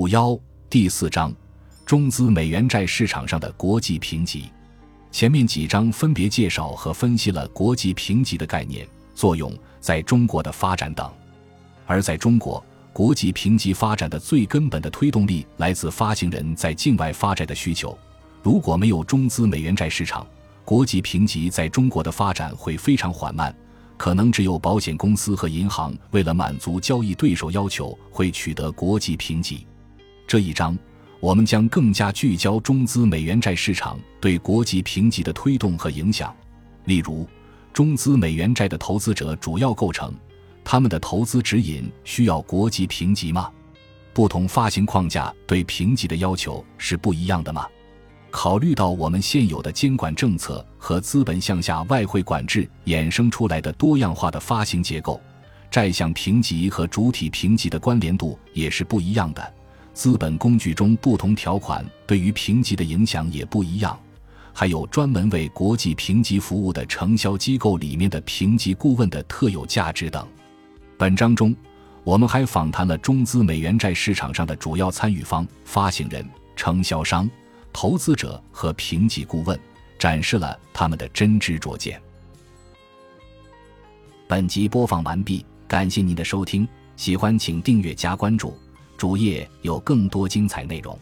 五幺第四章，中资美元债市场上的国际评级。前面几章分别介绍和分析了国际评级的概念、作用、在中国的发展等。而在中国，国际评级发展的最根本的推动力来自发行人在境外发债的需求。如果没有中资美元债市场，国际评级在中国的发展会非常缓慢。可能只有保险公司和银行为了满足交易对手要求，会取得国际评级。这一章，我们将更加聚焦中资美元债市场对国际评级的推动和影响。例如，中资美元债的投资者主要构成，他们的投资指引需要国际评级吗？不同发行框架对评级的要求是不一样的吗？考虑到我们现有的监管政策和资本项下外汇管制衍生出来的多样化的发行结构，债项评级和主体评级的关联度也是不一样的。资本工具中不同条款对于评级的影响也不一样。还有专门为国际评级服务的承销机构里面的评级顾问的特有价值等。本章中，我们还访谈了中资美元债市场上的主要参与方、发行人、承销商。投资者和评级顾问展示了他们的真知灼见。本集播放完毕，感谢您的收听，喜欢请订阅加关注，主页有更多精彩内容。